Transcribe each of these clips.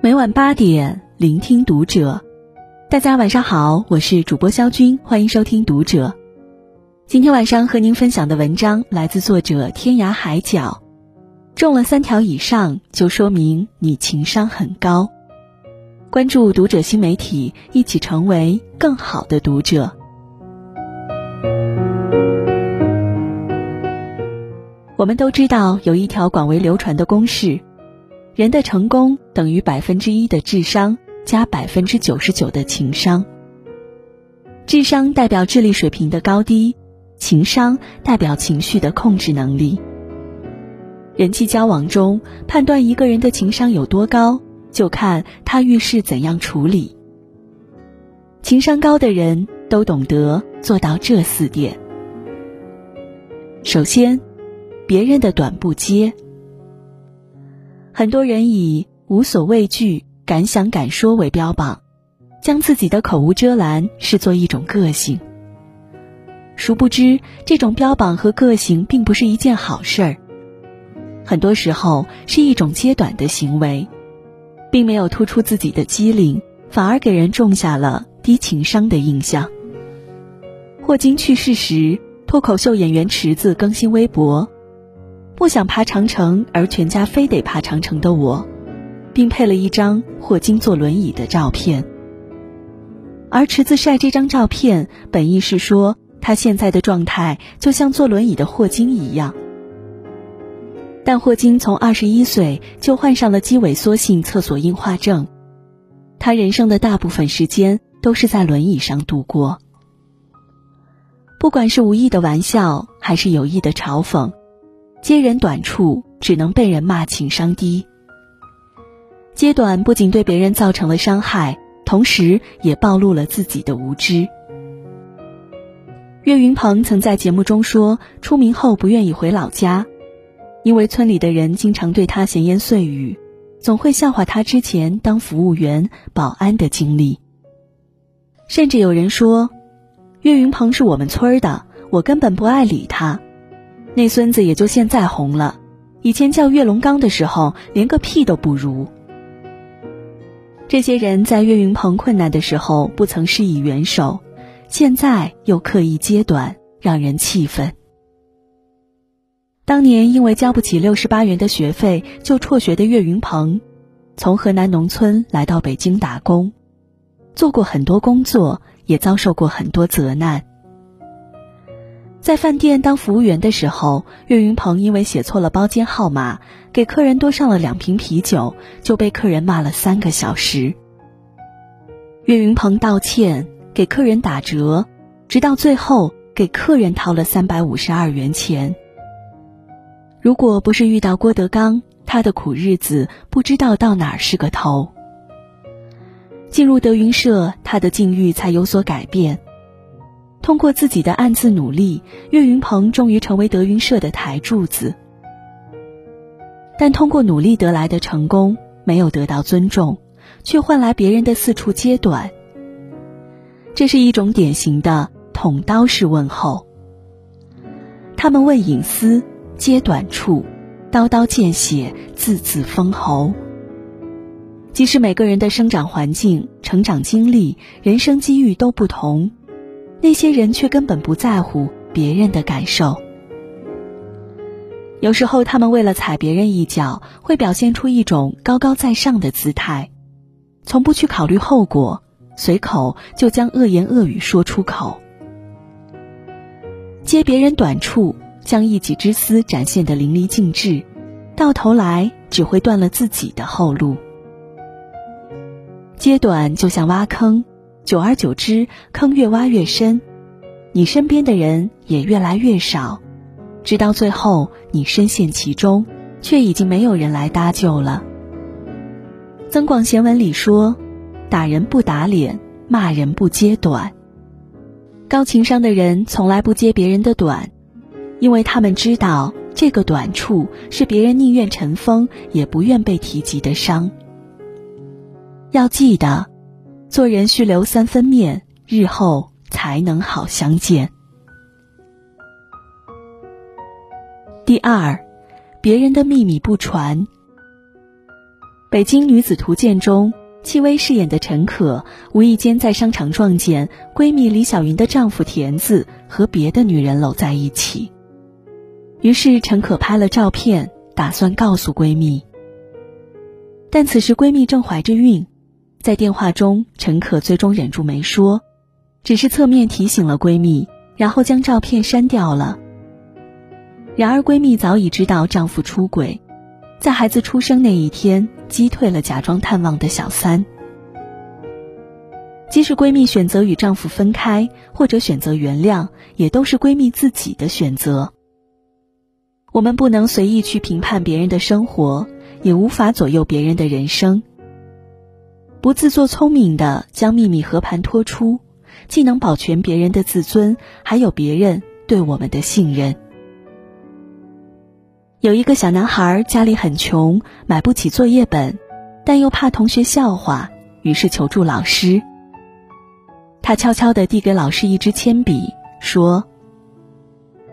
每晚八点，聆听读者。大家晚上好，我是主播肖军，欢迎收听读者。今天晚上和您分享的文章来自作者天涯海角。中了三条以上，就说明你情商很高。关注读者新媒体，一起成为更好的读者。我们都知道有一条广为流传的公式：人的成功等于百分之一的智商加百分之九十九的情商。智商代表智力水平的高低，情商代表情绪的控制能力。人际交往中，判断一个人的情商有多高。就看他遇事怎样处理。情商高的人都懂得做到这四点。首先，别人的短不接。很多人以无所畏惧、敢想敢说为标榜，将自己的口无遮拦视作一种个性。殊不知，这种标榜和个性并不是一件好事儿。很多时候是一种揭短的行为。并没有突出自己的机灵，反而给人种下了低情商的印象。霍金去世时，脱口秀演员池子更新微博：“不想爬长城，而全家非得爬长城的我”，并配了一张霍金坐轮椅的照片。而池子晒这张照片，本意是说他现在的状态就像坐轮椅的霍金一样。但霍金从二十一岁就患上了肌萎缩性厕所硬化症，他人生的大部分时间都是在轮椅上度过。不管是无意的玩笑还是有意的嘲讽，揭人短处只能被人骂情商低。揭短不仅对别人造成了伤害，同时也暴露了自己的无知。岳云鹏曾在节目中说，出名后不愿意回老家。因为村里的人经常对他闲言碎语，总会笑话他之前当服务员、保安的经历。甚至有人说，岳云鹏是我们村的，我根本不爱理他。那孙子也就现在红了，以前叫岳龙刚的时候，连个屁都不如。这些人在岳云鹏困难的时候不曾施以援手，现在又刻意揭短，让人气愤。当年因为交不起六十八元的学费就辍学的岳云鹏，从河南农村来到北京打工，做过很多工作，也遭受过很多责难。在饭店当服务员的时候，岳云鹏因为写错了包间号码，给客人多上了两瓶啤酒，就被客人骂了三个小时。岳云鹏道歉，给客人打折，直到最后给客人掏了三百五十二元钱。如果不是遇到郭德纲，他的苦日子不知道到哪儿是个头。进入德云社，他的境遇才有所改变。通过自己的暗自努力，岳云鹏终于成为德云社的台柱子。但通过努力得来的成功，没有得到尊重，却换来别人的四处揭短。这是一种典型的捅刀式问候。他们问隐私。揭短处，刀刀见血，字字封喉。即使每个人的生长环境、成长经历、人生机遇都不同，那些人却根本不在乎别人的感受。有时候，他们为了踩别人一脚，会表现出一种高高在上的姿态，从不去考虑后果，随口就将恶言恶语说出口，揭别人短处。将一己之私展现的淋漓尽致，到头来只会断了自己的后路。揭短就像挖坑，久而久之，坑越挖越深，你身边的人也越来越少，直到最后你深陷其中，却已经没有人来搭救了。《增广贤文》里说：“打人不打脸，骂人不揭短。”高情商的人从来不揭别人的短。因为他们知道，这个短处是别人宁愿尘封也不愿被提及的伤。要记得，做人需留三分面，日后才能好相见。第二，别人的秘密不传。《北京女子图鉴》中，戚薇饰演的陈可无意间在商场撞见闺蜜李小云的丈夫田子和别的女人搂在一起，于是陈可拍了照片，打算告诉闺蜜。但此时闺蜜正怀着孕，在电话中，陈可最终忍住没说，只是侧面提醒了闺蜜，然后将照片删掉了。然而，闺蜜早已知道丈夫出轨，在孩子出生那一天击退了假装探望的小三。即使闺蜜选择与丈夫分开，或者选择原谅，也都是闺蜜自己的选择。我们不能随意去评判别人的生活，也无法左右别人的人生。不自作聪明的将秘密和盘托出，既能保全别人的自尊，还有别人对我们的信任。有一个小男孩家里很穷，买不起作业本，但又怕同学笑话，于是求助老师。他悄悄地递给老师一支铅笔，说：“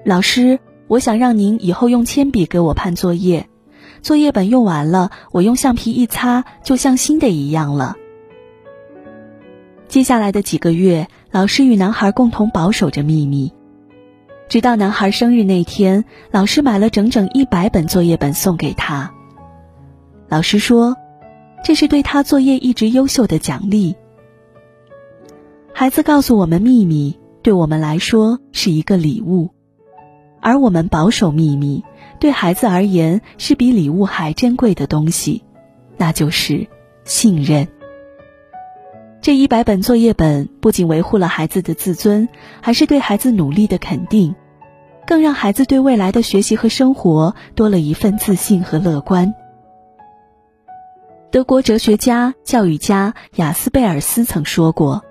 老师，我想让您以后用铅笔给我判作业，作业本用完了，我用橡皮一擦，就像新的一样了。”接下来的几个月，老师与男孩共同保守着秘密。直到男孩生日那天，老师买了整整一百本作业本送给他。老师说，这是对他作业一直优秀的奖励。孩子告诉我们秘密，对我们来说是一个礼物，而我们保守秘密，对孩子而言是比礼物还珍贵的东西，那就是信任。这一百本作业本不仅维护了孩子的自尊，还是对孩子努力的肯定，更让孩子对未来的学习和生活多了一份自信和乐观。德国哲学家、教育家雅斯贝尔斯曾说过：“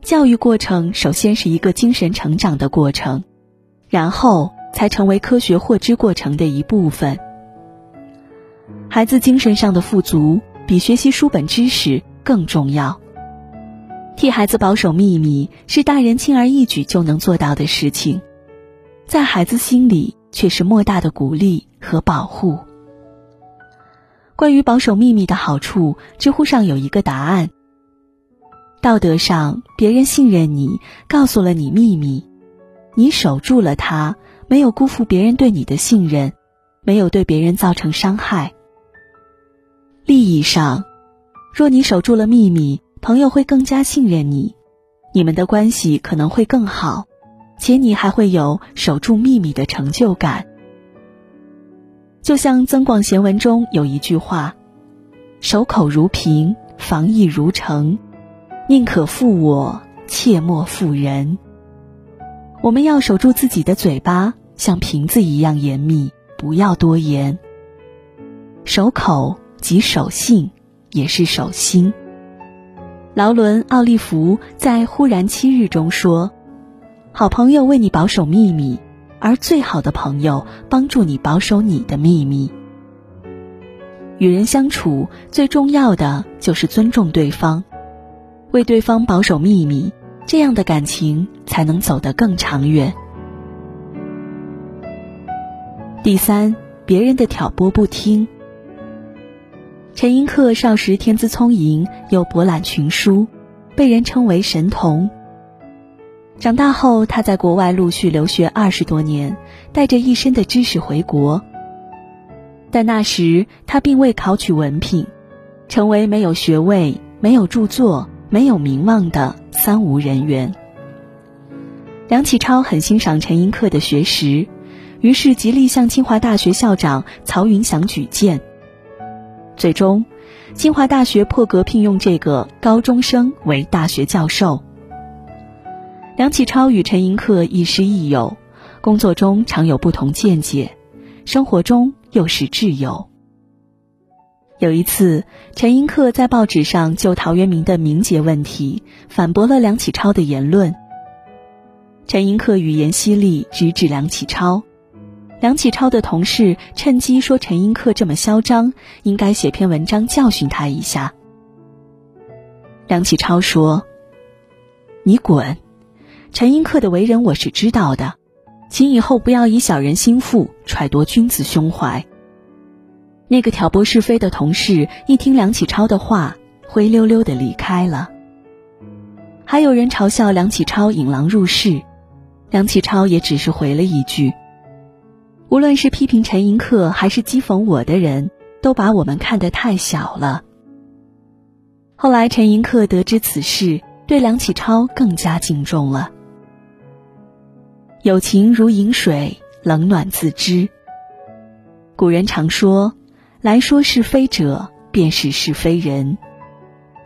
教育过程首先是一个精神成长的过程，然后才成为科学获知过程的一部分。孩子精神上的富足，比学习书本知识更重要。”替孩子保守秘密是大人轻而易举就能做到的事情，在孩子心里却是莫大的鼓励和保护。关于保守秘密的好处，知乎上有一个答案：道德上，别人信任你，告诉了你秘密，你守住了它，没有辜负别人对你的信任，没有对别人造成伤害。利益上，若你守住了秘密。朋友会更加信任你，你们的关系可能会更好，且你还会有守住秘密的成就感。就像《增广贤文》中有一句话：“守口如瓶，防意如城，宁可负我，切莫负人。”我们要守住自己的嘴巴，像瓶子一样严密，不要多言。守口即守信，也是守心。劳伦·奥利弗在《忽然七日》中说：“好朋友为你保守秘密，而最好的朋友帮助你保守你的秘密。与人相处最重要的就是尊重对方，为对方保守秘密，这样的感情才能走得更长远。”第三，别人的挑拨不听。陈寅恪少时天资聪颖，又博览群书，被人称为神童。长大后，他在国外陆续留学二十多年，带着一身的知识回国。但那时他并未考取文凭，成为没有学位、没有著作、没有名望的三无人员。梁启超很欣赏陈寅恪的学识，于是极力向清华大学校长曹云祥举荐。最终，清华大学破格聘用这个高中生为大学教授。梁启超与陈寅恪亦师亦友，工作中常有不同见解，生活中又是挚友。有一次，陈寅恪在报纸上就陶渊明的名节问题反驳了梁启超的言论。陈寅恪语言犀利，直指梁启超。梁启超的同事趁机说：“陈寅恪这么嚣张，应该写篇文章教训他一下。”梁启超说：“你滚！陈寅恪的为人我是知道的，请以后不要以小人心腹，揣度君子胸怀。那个挑拨是非的同事一听梁启超的话，灰溜溜的离开了。还有人嘲笑梁启超引狼入室，梁启超也只是回了一句：“无论是批评陈寅恪还是讥讽我的人，都把我们看得太小了。”后来陈寅恪得知此事，对梁启超更加敬重了。友情如饮水，冷暖自知。古人常说。来说是非者，便是是非人。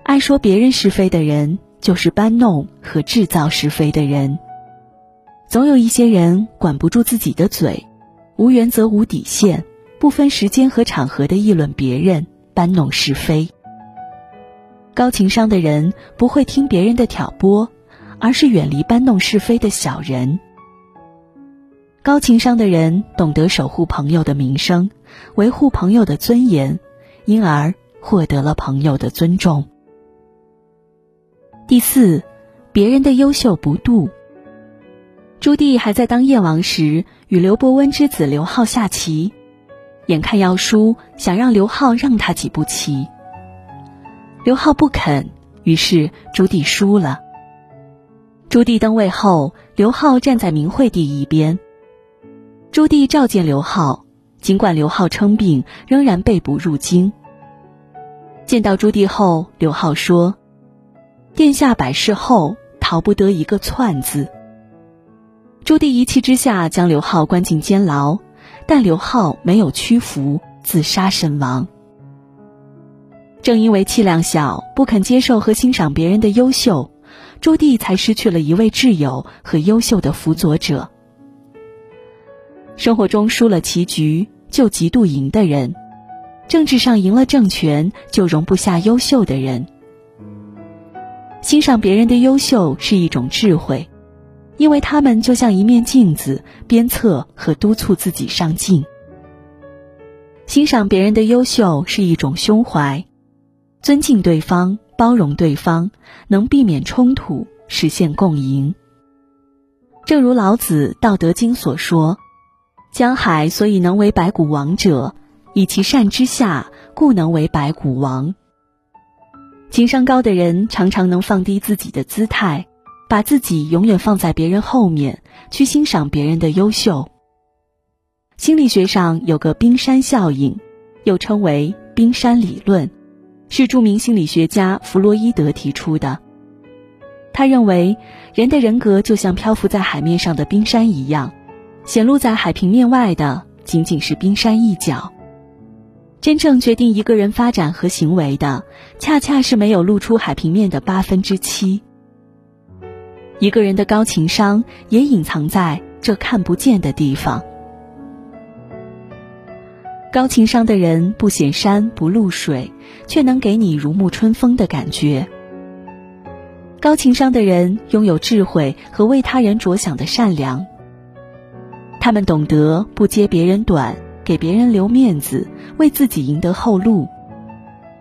爱说别人是非的人，就是搬弄和制造是非的人。总有一些人管不住自己的嘴，无原则无底线，不分时间和场合的议论别人，搬弄是非。高情商的人不会听别人的挑拨，而是远离搬弄是非的小人。高情商的人懂得守护朋友的名声。维护朋友的尊严，因而获得了朋友的尊重。第四，别人的优秀不妒。朱棣还在当燕王时，与刘伯温之子刘浩下棋，眼看要输，想让刘浩让他几步棋。刘浩不肯，于是朱棣输了。朱棣登位后，刘浩站在明惠帝一边。朱棣召见刘浩。尽管刘浩称病，仍然被捕入京。见到朱棣后，刘浩说：“殿下百事后，逃不得一个篡字。”朱棣一气之下将刘浩关进监牢，但刘浩没有屈服，自杀身亡。正因为气量小，不肯接受和欣赏别人的优秀，朱棣才失去了一位挚友和优秀的辅佐者。生活中输了棋局。就嫉妒赢的人，政治上赢了政权就容不下优秀的人。欣赏别人的优秀是一种智慧，因为他们就像一面镜子，鞭策和督促自己上进。欣赏别人的优秀是一种胸怀，尊敬对方，包容对方，能避免冲突，实现共赢。正如老子《道德经》所说。江海所以能为百谷王者，以其善之下，故能为百谷王。情商高的人常常能放低自己的姿态，把自己永远放在别人后面，去欣赏别人的优秀。心理学上有个冰山效应，又称为冰山理论，是著名心理学家弗洛伊德提出的。他认为，人的人格就像漂浮在海面上的冰山一样。显露在海平面外的仅仅是冰山一角，真正决定一个人发展和行为的，恰恰是没有露出海平面的八分之七。一个人的高情商也隐藏在这看不见的地方。高情商的人不显山不露水，却能给你如沐春风的感觉。高情商的人拥有智慧和为他人着想的善良。他们懂得不揭别人短，给别人留面子，为自己赢得后路；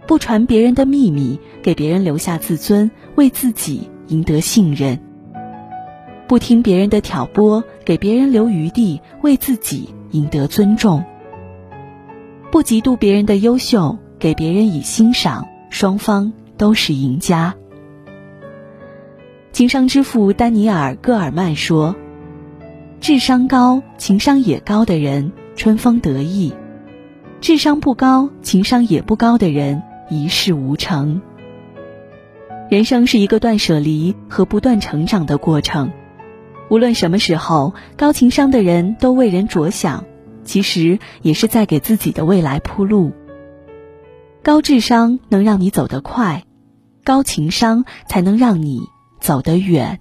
不传别人的秘密，给别人留下自尊，为自己赢得信任；不听别人的挑拨，给别人留余地，为自己赢得尊重；不嫉妒别人的优秀，给别人以欣赏，双方都是赢家。情商之父丹尼尔·戈尔曼说。智商高、情商也高的人春风得意；智商不高、情商也不高的人一事无成。人生是一个断舍离和不断成长的过程。无论什么时候，高情商的人都为人着想，其实也是在给自己的未来铺路。高智商能让你走得快，高情商才能让你走得远。